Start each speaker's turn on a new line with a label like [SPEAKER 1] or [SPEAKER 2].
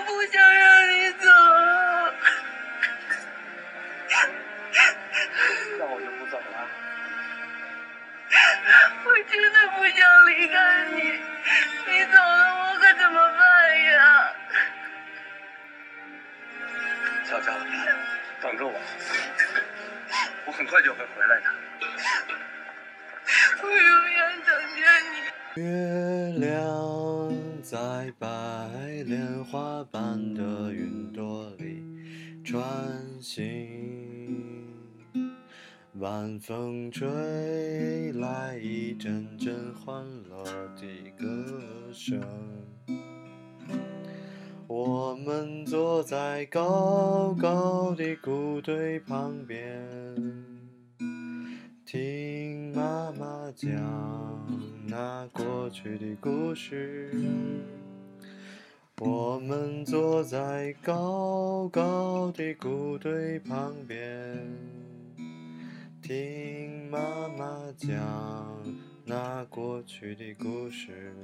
[SPEAKER 1] 我不想让你走。
[SPEAKER 2] 那我就不走了。
[SPEAKER 1] 我真的不想离开你，你走了我可怎么办呀？
[SPEAKER 2] 小娇，等着我，我很快就会回来的。
[SPEAKER 1] 我永远等着你。
[SPEAKER 3] 月亮在白莲花般的云朵里穿行，晚风吹来一阵阵欢乐的歌声。我们坐在高高的谷堆旁边，听妈妈讲那过去的故事。我们坐在高高的谷堆旁边，听妈妈讲那过去的故事。